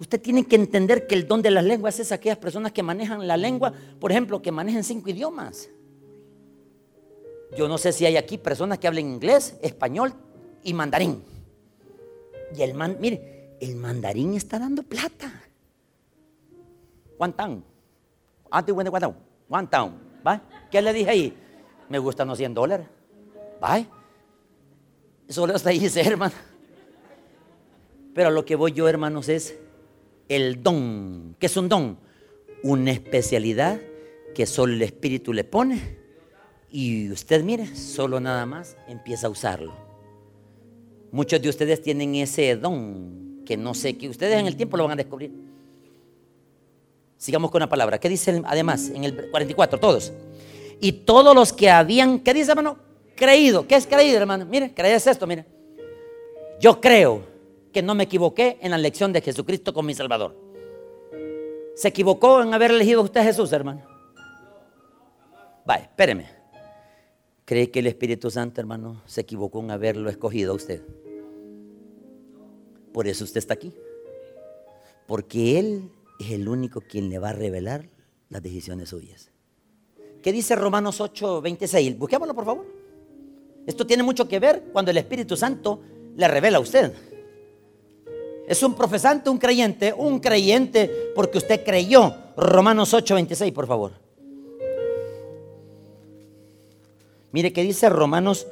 Usted tiene que entender que el don de las lenguas es aquellas personas que manejan la lengua, por ejemplo, que manejan cinco idiomas. Yo no sé si hay aquí personas que hablen inglés, español y mandarín. Y el man, mire, el mandarín está dando plata. One town. One town. ¿Qué le dije ahí? Me gustan los 100 dólares. ¿Va? Solo hasta [LAUGHS] ahí hermano. Pero lo que voy yo, hermanos, es el don. ¿Qué es un don? Una especialidad que solo el Espíritu le pone. Y usted, mire, solo nada más empieza a usarlo. Muchos de ustedes tienen ese don que no sé, que ustedes en el tiempo lo van a descubrir. Sigamos con la palabra. ¿Qué dice además en el 44? Todos. Y todos los que habían, ¿qué dice hermano? Creído. ¿Qué es creído, hermano? Mire, crees esto, mire. Yo creo que no me equivoqué en la elección de Jesucristo como mi Salvador. ¿Se equivocó en haber elegido usted a Jesús, hermano? Vaya, espéreme. ¿Cree que el Espíritu Santo, hermano, se equivocó en haberlo escogido a usted? Por eso usted está aquí. Porque Él es el único quien le va a revelar las decisiones suyas. ¿Qué dice Romanos 8, 26? Busquémoslo, por favor. Esto tiene mucho que ver cuando el Espíritu Santo le revela a usted. Es un profesante, un creyente, un creyente porque usted creyó. Romanos 8, 26, por favor. Mire qué dice Romanos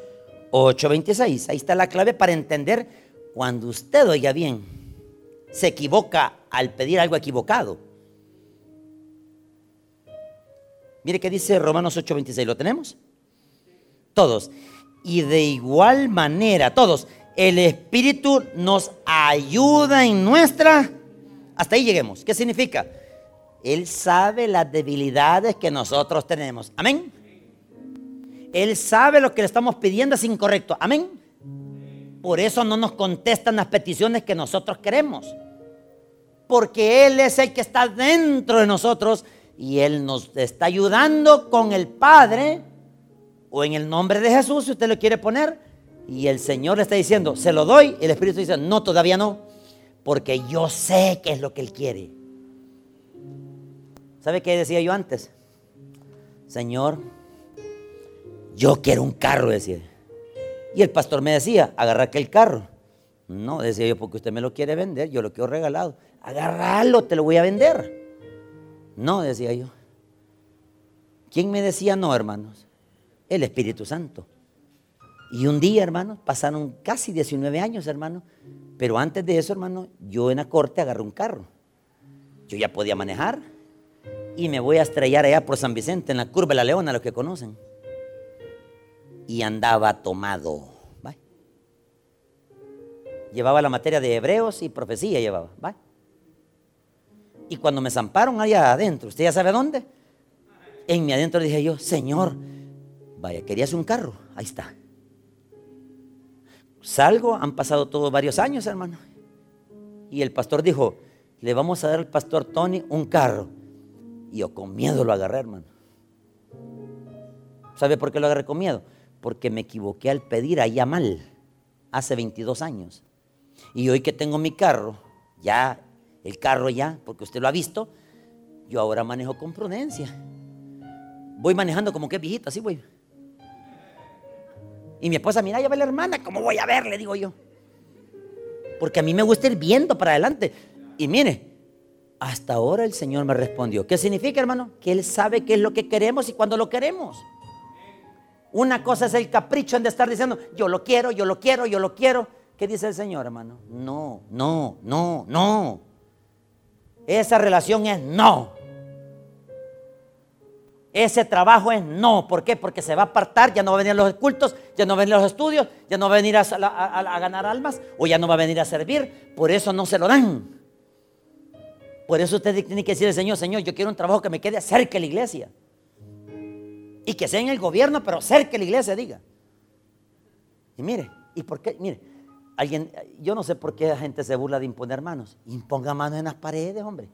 8, 26. Ahí está la clave para entender cuando usted oiga bien, se equivoca al pedir algo equivocado. Mire qué dice Romanos 8:26, ¿lo tenemos? Todos. Y de igual manera, todos, el Espíritu nos ayuda en nuestra... Hasta ahí lleguemos. ¿Qué significa? Él sabe las debilidades que nosotros tenemos. Amén. Él sabe lo que le estamos pidiendo es incorrecto. Amén. Por eso no nos contestan las peticiones que nosotros queremos. Porque Él es el que está dentro de nosotros y Él nos está ayudando con el Padre o en el nombre de Jesús, si usted lo quiere poner. Y el Señor le está diciendo, se lo doy. Y el Espíritu dice, no, todavía no. Porque yo sé qué es lo que Él quiere. ¿Sabe qué decía yo antes? Señor, yo quiero un carro, decía. Y el pastor me decía, agarra aquel carro. No, decía yo, porque usted me lo quiere vender, yo lo quiero regalado. Agarralo, te lo voy a vender. No, decía yo. ¿Quién me decía no, hermanos? El Espíritu Santo. Y un día, hermanos, pasaron casi 19 años, hermanos. Pero antes de eso, hermano, yo en la corte agarré un carro. Yo ya podía manejar. Y me voy a estrellar allá por San Vicente, en la curva de la Leona, los que conocen. Y andaba tomado. Llevaba la materia de hebreos y profecía, llevaba. ¿va? Y cuando me zamparon allá adentro, ¿usted ya sabe dónde? En mi adentro dije yo, Señor, vaya, querías un carro, ahí está. Salgo, han pasado todos varios años, hermano. Y el pastor dijo, le vamos a dar al pastor Tony un carro. Y yo con miedo lo agarré, hermano. ¿Sabe por qué lo agarré con miedo? Porque me equivoqué al pedir allá mal, hace 22 años. Y hoy que tengo mi carro, ya el carro ya, porque usted lo ha visto, yo ahora manejo con prudencia. Voy manejando como que viejito, así voy. Y mi esposa, mira, ya ve la hermana, ¿cómo voy a ver? Le digo yo. Porque a mí me gusta ir viendo para adelante. Y mire, hasta ahora el Señor me respondió. ¿Qué significa, hermano? Que Él sabe qué es lo que queremos y cuándo lo queremos. Una cosa es el capricho de estar diciendo, yo lo quiero, yo lo quiero, yo lo quiero. ¿Qué dice el Señor, hermano? No, no, no, no. Esa relación es no. Ese trabajo es no. ¿Por qué? Porque se va a apartar, ya no va a venir a los cultos, ya no va a venir a los estudios, ya no va a venir a, ganar almas o ya no va a venir a servir. Por eso no se lo dan. Por eso usted tiene que decirle, Señor, Señor, yo quiero un trabajo que me quede cerca de la iglesia. Y que sea en el gobierno, pero cerca de la iglesia, diga. Y mire, ¿y por qué? Mire, Alguien, yo no sé por qué la gente se burla de imponer manos. Imponga manos en las paredes, hombre.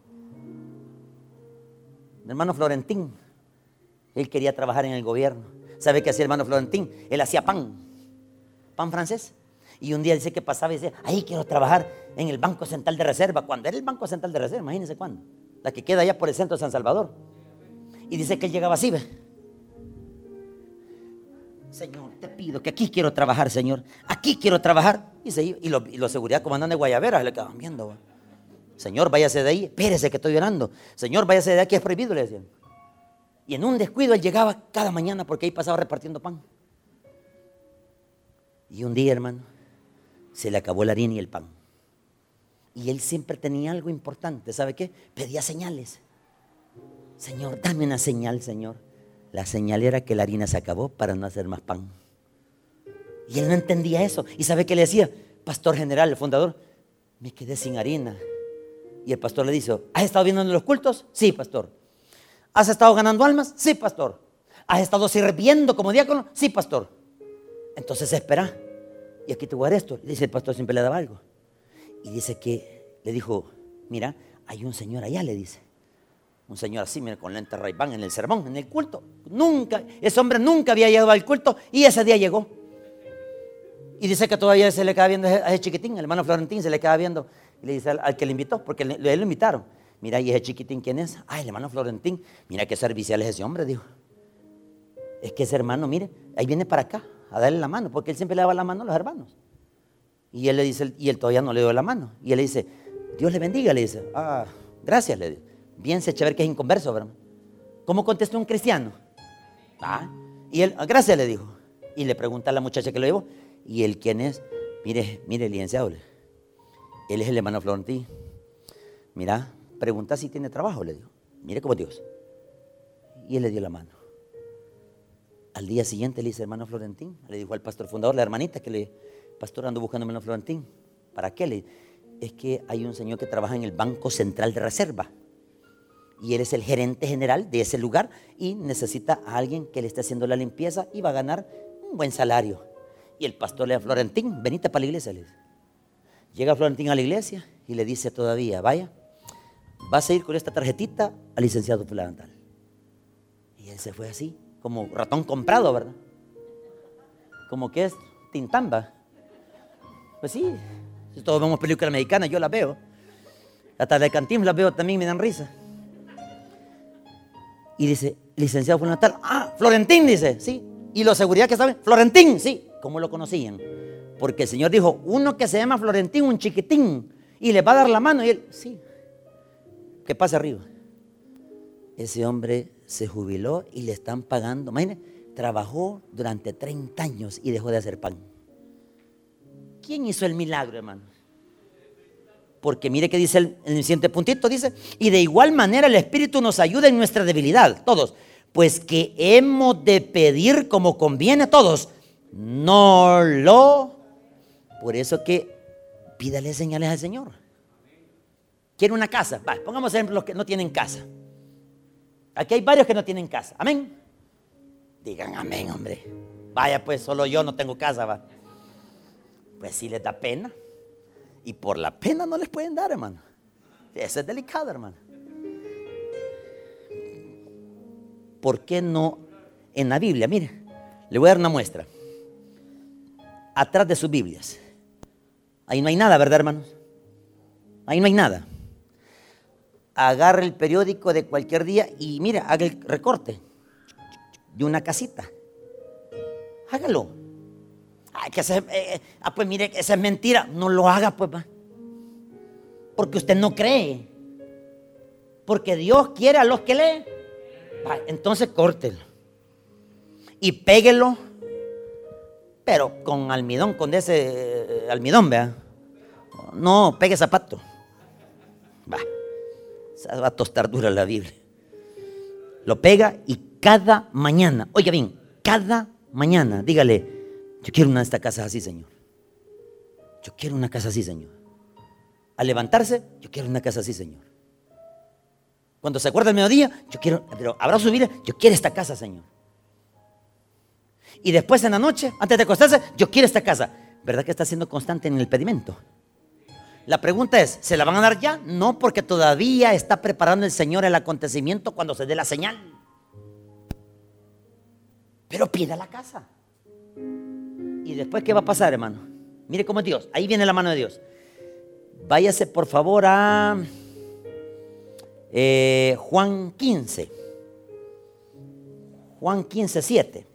Hermano Florentín, él quería trabajar en el gobierno. ¿Sabe qué hacía el hermano Florentín? Él hacía pan, pan francés. Y un día dice que pasaba y decía, ahí quiero trabajar en el Banco Central de Reserva. Cuando era el Banco Central de Reserva, imagínense cuándo. La que queda allá por el centro de San Salvador. Y dice que él llegaba así, ¿ve? Señor, te pido que aquí quiero trabajar, Señor. Aquí quiero trabajar. Y, se, y, lo, y los seguridad comandante de Guayavera le quedaban viendo. Señor, váyase de ahí. Espérese que estoy llorando. Señor, váyase de aquí, es prohibido, le decían. Y en un descuido él llegaba cada mañana porque ahí pasaba repartiendo pan. Y un día, hermano, se le acabó la harina y el pan. Y él siempre tenía algo importante. ¿Sabe qué? Pedía señales. Señor, dame una señal, Señor. La señal era que la harina se acabó para no hacer más pan. Y él no entendía eso. ¿Y sabe qué le decía? Pastor general, el fundador, me quedé sin harina. Y el pastor le dice, ¿has estado viendo en los cultos? Sí, pastor. ¿Has estado ganando almas? Sí, pastor. ¿Has estado sirviendo como diácono? Sí, pastor. Entonces espera. Y aquí te voy a dar esto. Le dice el pastor, siempre le daba algo. Y dice que le dijo, mira, hay un señor allá, le dice. Un señor así, mira, con lente ray en el sermón, en el culto. Nunca, ese hombre nunca había llegado al culto y ese día llegó. Y dice que todavía se le queda viendo a ese chiquitín, el hermano Florentín se le queda viendo. Y le dice al, que le invitó, porque le, lo invitaron. Mira, ¿y ese chiquitín quién es? Ay, el hermano Florentín. Mira qué servicial es ese hombre, dijo. Es que ese hermano, mire, ahí viene para acá a darle la mano, porque él siempre le daba la mano a los hermanos. Y él le dice, y él todavía no le dio la mano. Y él le dice, Dios le bendiga, le dice. Ah, gracias, le dice. Bien se ver que es inconverso, ¿verdad? ¿Cómo contestó un cristiano? Ah, y él, gracias le dijo. Y le pregunta a la muchacha que lo llevó, ¿y él quién es? Mire, mire, licenciado, él es el hermano Florentín. mira, pregunta si tiene trabajo, le dijo. Mire cómo Dios. Y él le dio la mano. Al día siguiente le dice, hermano Florentín, le dijo al pastor fundador, la hermanita, que le, pastor ando buscando hermano Florentín. ¿Para qué? Le, es que hay un señor que trabaja en el Banco Central de Reserva. Y él es el gerente general de ese lugar y necesita a alguien que le esté haciendo la limpieza y va a ganar un buen salario. Y el pastor le dice, Florentín, venite para la iglesia. Le Llega Florentín a la iglesia y le dice todavía, vaya, vas a ir con esta tarjetita al licenciado fundamental. Y él se fue así como ratón comprado, ¿verdad? Como que es tintamba. Pues sí, si todos vemos películas americanas, yo las veo. Hasta de Cantín las veo también, me dan risa. Y dice, licenciado fundamental, ah, Florentín, dice, sí. Y los seguridad que saben, Florentín, sí. ¿Cómo lo conocían? Porque el Señor dijo, uno que se llama Florentín, un chiquitín, y le va a dar la mano. Y él, sí, que pase arriba. Ese hombre se jubiló y le están pagando. Imagínense, trabajó durante 30 años y dejó de hacer pan. ¿Quién hizo el milagro, hermano? Porque mire que dice el, el siguiente puntito, dice, y de igual manera el Espíritu nos ayuda en nuestra debilidad, todos, pues que hemos de pedir como conviene a todos, no lo... Por eso que pídale señales al Señor. Quiere una casa, va, pongamos ejemplo los que no tienen casa. Aquí hay varios que no tienen casa. Amén. Digan amén, hombre. Vaya, pues solo yo no tengo casa, va. Pues sí les da pena. Y por la pena no les pueden dar, hermano. Eso es delicado, hermano. ¿Por qué no en la Biblia? Mire, le voy a dar una muestra. Atrás de sus Biblias. Ahí no hay nada, ¿verdad, hermanos? Ahí no hay nada agarre el periódico de cualquier día y mira, haga el recorte de una casita. Hágalo. Ay, que eh, eh, ah, pues mire, esa es mentira. No lo haga, pues. Porque usted no cree. Porque Dios quiere a los que leen. entonces córtelo. Y péguelo. Pero con almidón, con ese eh, almidón, vea. No, pegue zapato. Va va a tostar dura la Biblia. Lo pega y cada mañana, oiga bien, cada mañana, dígale, yo quiero una de estas casas así, Señor. Yo quiero una casa así, Señor. Al levantarse, yo quiero una casa así, Señor. Cuando se acuerda el mediodía, yo quiero, pero habrá su vida, yo quiero esta casa, Señor. Y después en la noche, antes de acostarse, yo quiero esta casa. ¿Verdad que está siendo constante en el pedimento? La pregunta es, ¿se la van a dar ya? No, porque todavía está preparando el Señor el acontecimiento cuando se dé la señal. Pero pida la casa. ¿Y después qué va a pasar, hermano? Mire cómo es Dios. Ahí viene la mano de Dios. Váyase por favor a eh, Juan 15. Juan 15, 7.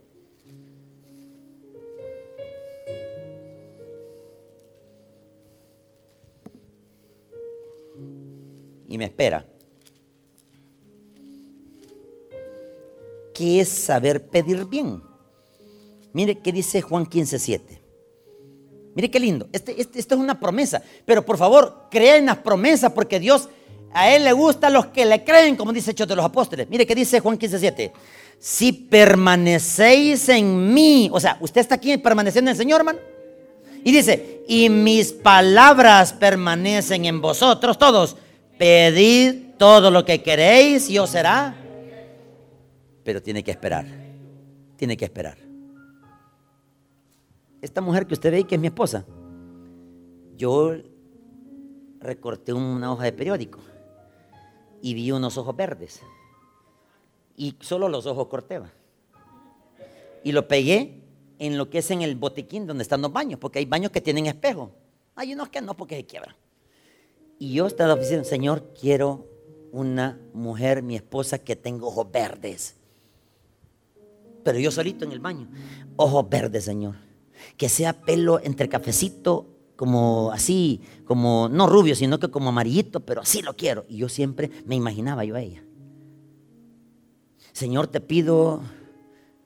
Me espera. ¿Qué es saber pedir bien? Mire qué dice Juan 15:7. Mire qué lindo. Este, este, esto es una promesa. Pero por favor, creen las promesas porque Dios a Él le gusta a los que le creen, como dice Hechos de los Apóstoles. Mire qué dice Juan 15:7. Si permanecéis en mí, o sea, usted está aquí permaneciendo en el Señor, hermano. Y dice, y mis palabras permanecen en vosotros todos Pedid todo lo que queréis y os será. Pero tiene que esperar. Tiene que esperar. Esta mujer que usted ve que es mi esposa, yo recorté una hoja de periódico y vi unos ojos verdes. Y solo los ojos corté. Y lo pegué en lo que es en el botiquín donde están los baños, porque hay baños que tienen espejo. Hay unos que no porque se quiebran. Y yo estaba diciendo, Señor, quiero una mujer, mi esposa, que tenga ojos verdes. Pero yo solito en el baño. Ojos verdes, Señor. Que sea pelo entre cafecito, como así, como no rubio, sino que como amarillito, pero así lo quiero. Y yo siempre me imaginaba yo a ella. Señor, te pido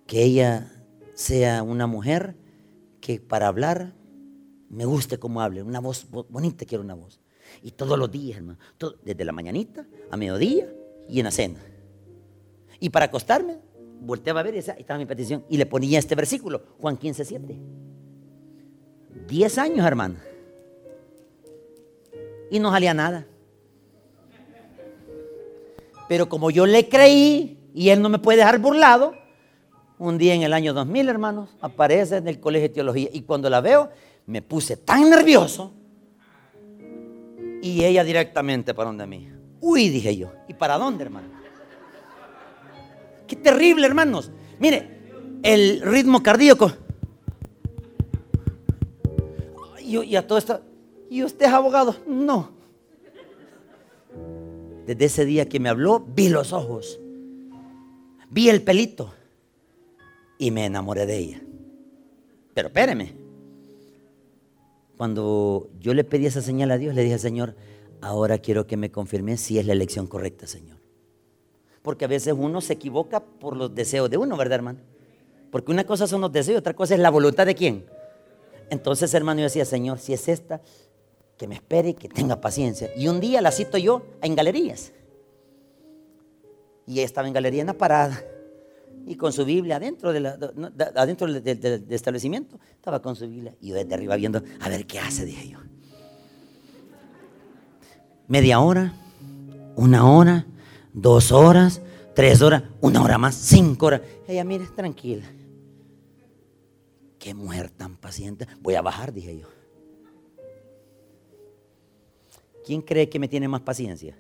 que ella sea una mujer que para hablar me guste como hable, una voz bonita, quiero una voz Y todos los días, hermano. desde la mañanita a mediodía y en la cena. Y para acostarme, volteaba a ver y esa estaba mi petición. Y le ponía este versículo, Juan 15, 7. Diez años, hermano. Y no salía nada. Pero como yo le creí y él no me puede dejar burlado, un día en el año 2000, hermanos, aparece en el colegio de teología. Y cuando la veo, me puse tan nervioso. Y ella directamente para donde mí. Uy, dije yo. ¿Y para dónde, hermano? Qué terrible, hermanos. Mire, el ritmo cardíaco. Y, a todo esto. ¿Y usted es abogado? No. Desde ese día que me habló, vi los ojos. Vi el pelito. Y me enamoré de ella. Pero espéreme. Cuando yo le pedí esa señal a Dios, le dije, Señor, ahora quiero que me confirme si es la elección correcta, Señor. Porque a veces uno se equivoca por los deseos de uno, ¿verdad, hermano? Porque una cosa son los deseos, otra cosa es la voluntad de quién. Entonces, hermano, yo decía, Señor, si es esta, que me espere y que tenga paciencia. Y un día la cito yo en galerías. Y ella estaba en galería en la parada y con su Biblia adentro, de adentro del, establecimiento. Estaba con su Biblia y yo desde arriba viendo, a ver qué hace, dije yo. Media hora, una hora, dos horas, tres horas, una hora más, cinco horas. Ella, mire, tranquila. Qué mujer tan paciente. Voy a bajar, dije yo. ¿Quién cree que me tiene más paciencia?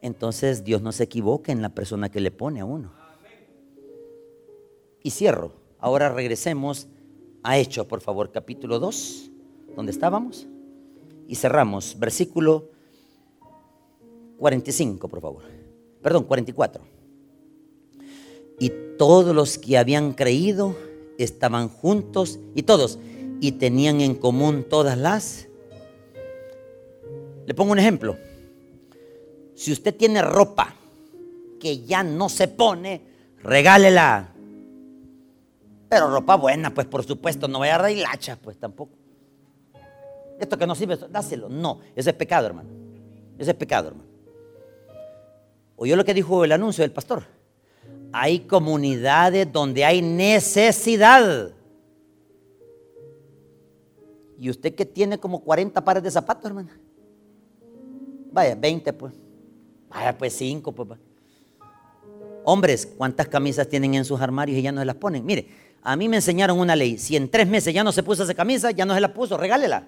Entonces Dios no se equivoca en la persona que le pone a uno. Y cierro. Ahora regresemos a Hechos, por favor, capítulo 2, donde estábamos. Y cerramos, versículo 45, por favor. Perdón, 44. Y todos los que habían creído estaban juntos, y todos, y tenían en común todas las le pongo un ejemplo. Si usted tiene ropa que ya no se pone, regálela. Pero ropa buena, pues por supuesto, no vaya a dar hilacha, pues tampoco. Esto que no sirve, dáselo. No, ese es pecado, hermano. Ese es pecado, hermano. Oyó lo que dijo el anuncio del pastor. Hay comunidades donde hay necesidad. Y usted que tiene como 40 pares de zapatos, hermano. Vaya, 20 pues. Vaya, pues 5 pues. Hombres, ¿cuántas camisas tienen en sus armarios y ya no se las ponen? Mire, a mí me enseñaron una ley. Si en tres meses ya no se puso esa camisa, ya no se la puso, regálela.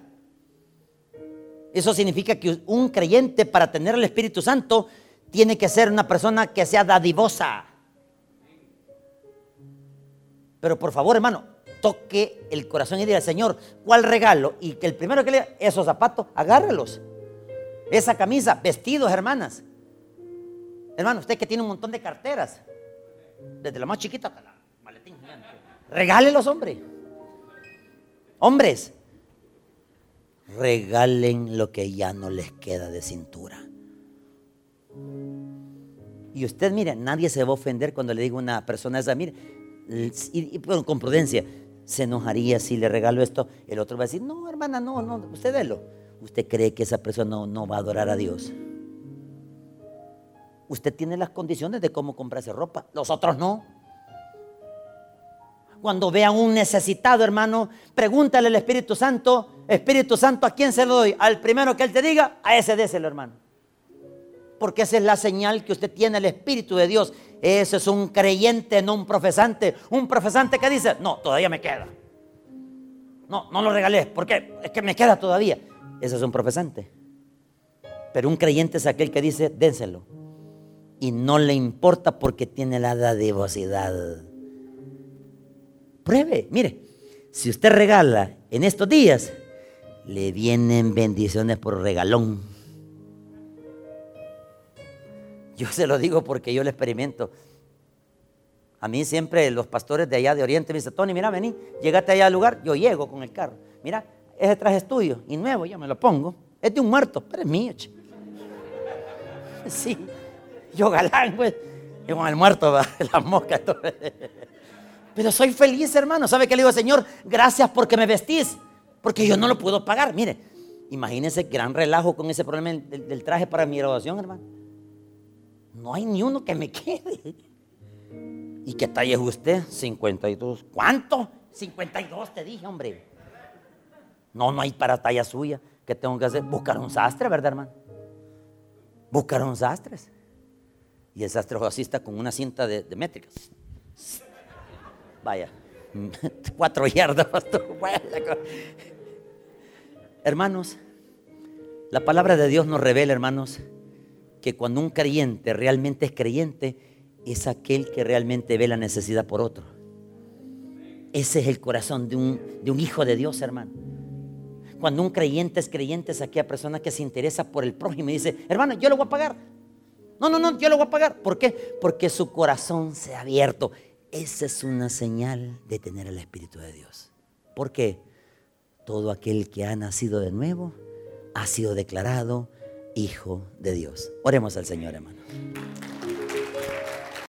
Eso significa que un creyente para tener el Espíritu Santo tiene que ser una persona que sea dadivosa. Pero por favor, hermano, toque el corazón y diga, Señor, ¿cuál regalo? Y que el primero que le esos zapatos, agárrelos esa camisa, vestidos, hermanas. Hermano, usted que tiene un montón de carteras, desde la más chiquita hasta la gigante. Regálelos, hombre. Hombres, regalen lo que ya no les queda de cintura. Y usted, mire, nadie se va a ofender cuando le digo a una persona esa, mire, y, con prudencia, se enojaría si le regalo esto. El otro va a decir, no, hermana, no, no, usted délo usted cree que esa persona no, va a adorar a Dios. Usted tiene las condiciones de cómo comprarse ropa, los otros no. Cuando vean un necesitado, hermano, pregúntale al Espíritu Santo, Espíritu Santo, ¿a quién se lo doy? Al primero que él te diga, a ese déselo, hermano. Porque esa es la señal que usted tiene el Espíritu de Dios. Ese es un creyente, no un profesante. Un profesante que dice, no, todavía me queda. No, no lo regalé, porque es que me queda todavía. Ese es un profesante. Pero un creyente es aquel que dice, dénselo. Y no le importa porque tiene la dadivosidad. Pruebe, mire, si usted regala en estos días, le vienen bendiciones por regalón. Yo se lo digo porque yo lo experimento. A mí siempre los pastores de allá de Oriente me dicen, Tony, mira, vení, llegate allá al lugar, yo llego con el carro. Mira, ese traje estudio y nuevo, ya me lo pongo. Es de un muerto, pero es mío. [LAUGHS] Sí, yo galán, pues. Yo con el muerto, [LAUGHS] la mosca. Pero soy feliz, hermano. ¿Sabe qué le digo, Señor? Gracias porque me vestís. Porque yo no lo puedo pagar. Mire, Imagínense gran relajo con ese problema del, traje para mi graduación, hermano. No hay ni uno que me quede. ¿Y qué talla es usted? 52. ¿Cuánto? 52 te dije, hombre. No, no hay para talla suya. ¿Qué tengo que hacer? Buscar un sastre, ¿verdad, hermano? Buscar un sastres. Y el sastre así está con una cinta de, de métricas. Vaya, [LAUGHS] cuatro yardas. Hermanos, la palabra de Dios nos revela, hermanos, que cuando un creyente realmente es creyente, es aquel que realmente ve la necesidad por otro. Ese es el corazón de un, de un hijo de Dios, hermano. Cuando un creyente es creyente, es aquella persona que se interesa por el prójimo y dice, hermano, yo lo voy a pagar. No, no, no, yo lo voy a pagar. ¿Por qué? Porque su corazón se ha abierto. Esa es una señal de tener el Espíritu de Dios. ¿Por qué? Todo aquel que ha nacido de nuevo ha sido declarado hijo de Dios. Oremos al Señor, hermano.